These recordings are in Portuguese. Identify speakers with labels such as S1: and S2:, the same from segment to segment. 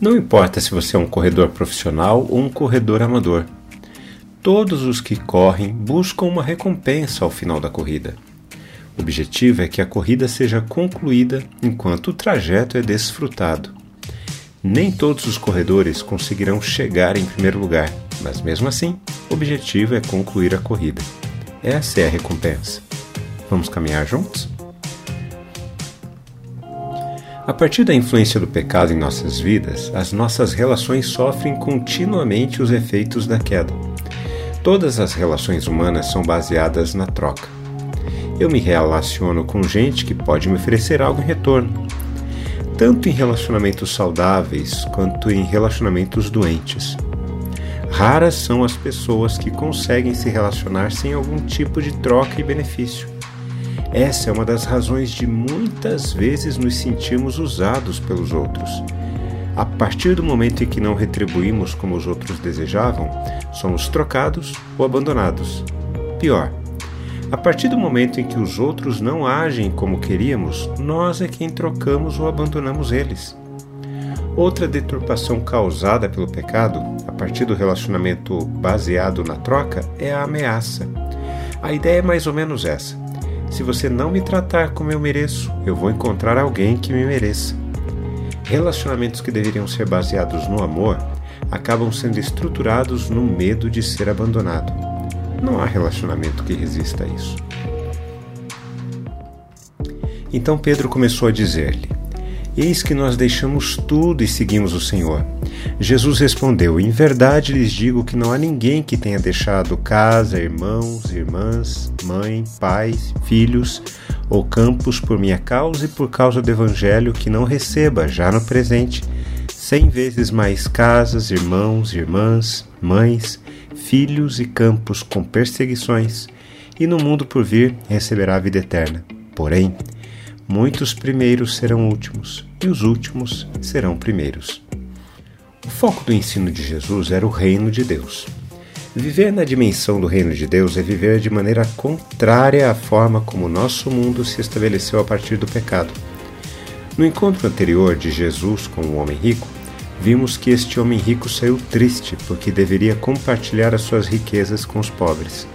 S1: Não importa se você é um corredor profissional ou um corredor amador. Todos os que correm buscam uma recompensa ao final da corrida. O objetivo é que a corrida seja concluída enquanto o trajeto é desfrutado. Nem todos os corredores conseguirão chegar em primeiro lugar, mas mesmo assim, o objetivo é concluir a corrida. Essa é a recompensa. Vamos caminhar juntos? A partir da influência do pecado em nossas vidas, as nossas relações sofrem continuamente os efeitos da queda. Todas as relações humanas são baseadas na troca. Eu me relaciono com gente que pode me oferecer algo em retorno, tanto em relacionamentos saudáveis quanto em relacionamentos doentes. Raras são as pessoas que conseguem se relacionar sem algum tipo de troca e benefício. Essa é uma das razões de muitas vezes nos sentirmos usados pelos outros. A partir do momento em que não retribuímos como os outros desejavam, somos trocados ou abandonados. Pior, a partir do momento em que os outros não agem como queríamos, nós é quem trocamos ou abandonamos eles. Outra deturpação causada pelo pecado, a partir do relacionamento baseado na troca, é a ameaça. A ideia é mais ou menos essa. Se você não me tratar como eu mereço, eu vou encontrar alguém que me mereça. Relacionamentos que deveriam ser baseados no amor acabam sendo estruturados no medo de ser abandonado. Não há relacionamento que resista a isso. Então Pedro começou a dizer-lhe: Eis que nós deixamos tudo e seguimos o Senhor. Jesus respondeu: Em verdade lhes digo que não há ninguém que tenha deixado casa, irmãos, irmãs, mãe, pais, filhos ou campos por minha causa e por causa do Evangelho que não receba, já no presente, cem vezes mais casas, irmãos, irmãs, mães, filhos e campos com perseguições, e no mundo por vir receberá a vida eterna. Porém, Muitos primeiros serão últimos e os últimos serão primeiros. O foco do ensino de Jesus era o reino de Deus. Viver na dimensão do reino de Deus é viver de maneira contrária à forma como o nosso mundo se estabeleceu a partir do pecado. No encontro anterior de Jesus com o homem rico, vimos que este homem rico saiu triste porque deveria compartilhar as suas riquezas com os pobres.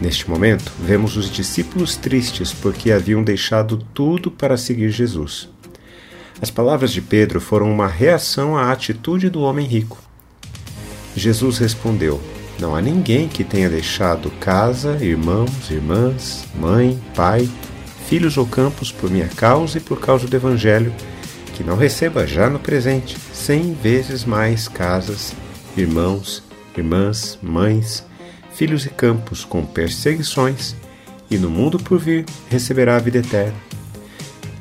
S1: Neste momento, vemos os discípulos tristes porque haviam deixado tudo para seguir Jesus. As palavras de Pedro foram uma reação à atitude do homem rico. Jesus respondeu: Não há ninguém que tenha deixado casa, irmãos, irmãs, mãe, pai, filhos ou campos por minha causa e por causa do Evangelho, que não receba já no presente cem vezes mais casas, irmãos, irmãs, mães, filhos e campos com perseguições, e no mundo por vir receberá a vida eterna.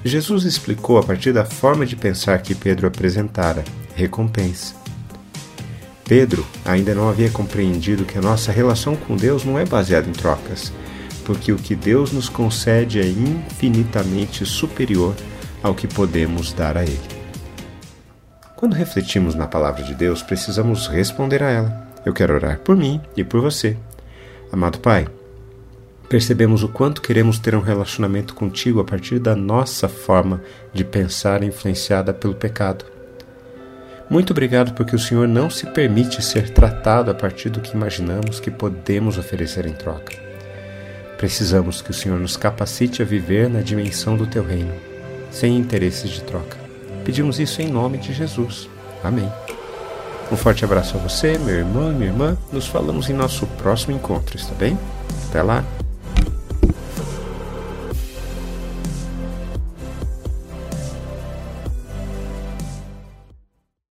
S1: Jesus explicou a partir da forma de pensar que Pedro apresentara recompensa. Pedro ainda não havia compreendido que a nossa relação com Deus não é baseada em trocas, porque o que Deus nos concede é infinitamente superior ao que podemos dar a Ele. Quando refletimos na palavra de Deus, precisamos responder a ela. Eu quero orar por mim e por você. Amado Pai, percebemos o quanto queremos ter um relacionamento contigo a partir da nossa forma de pensar influenciada pelo pecado. Muito obrigado porque o Senhor não se permite ser tratado a partir do que imaginamos que podemos oferecer em troca. Precisamos que o Senhor nos capacite a viver na dimensão do teu reino, sem interesses de troca. Pedimos isso em nome de Jesus. Amém. Um forte abraço a você, meu irmão e minha irmã. Nos falamos em nosso próximo encontro, está bem? Até lá!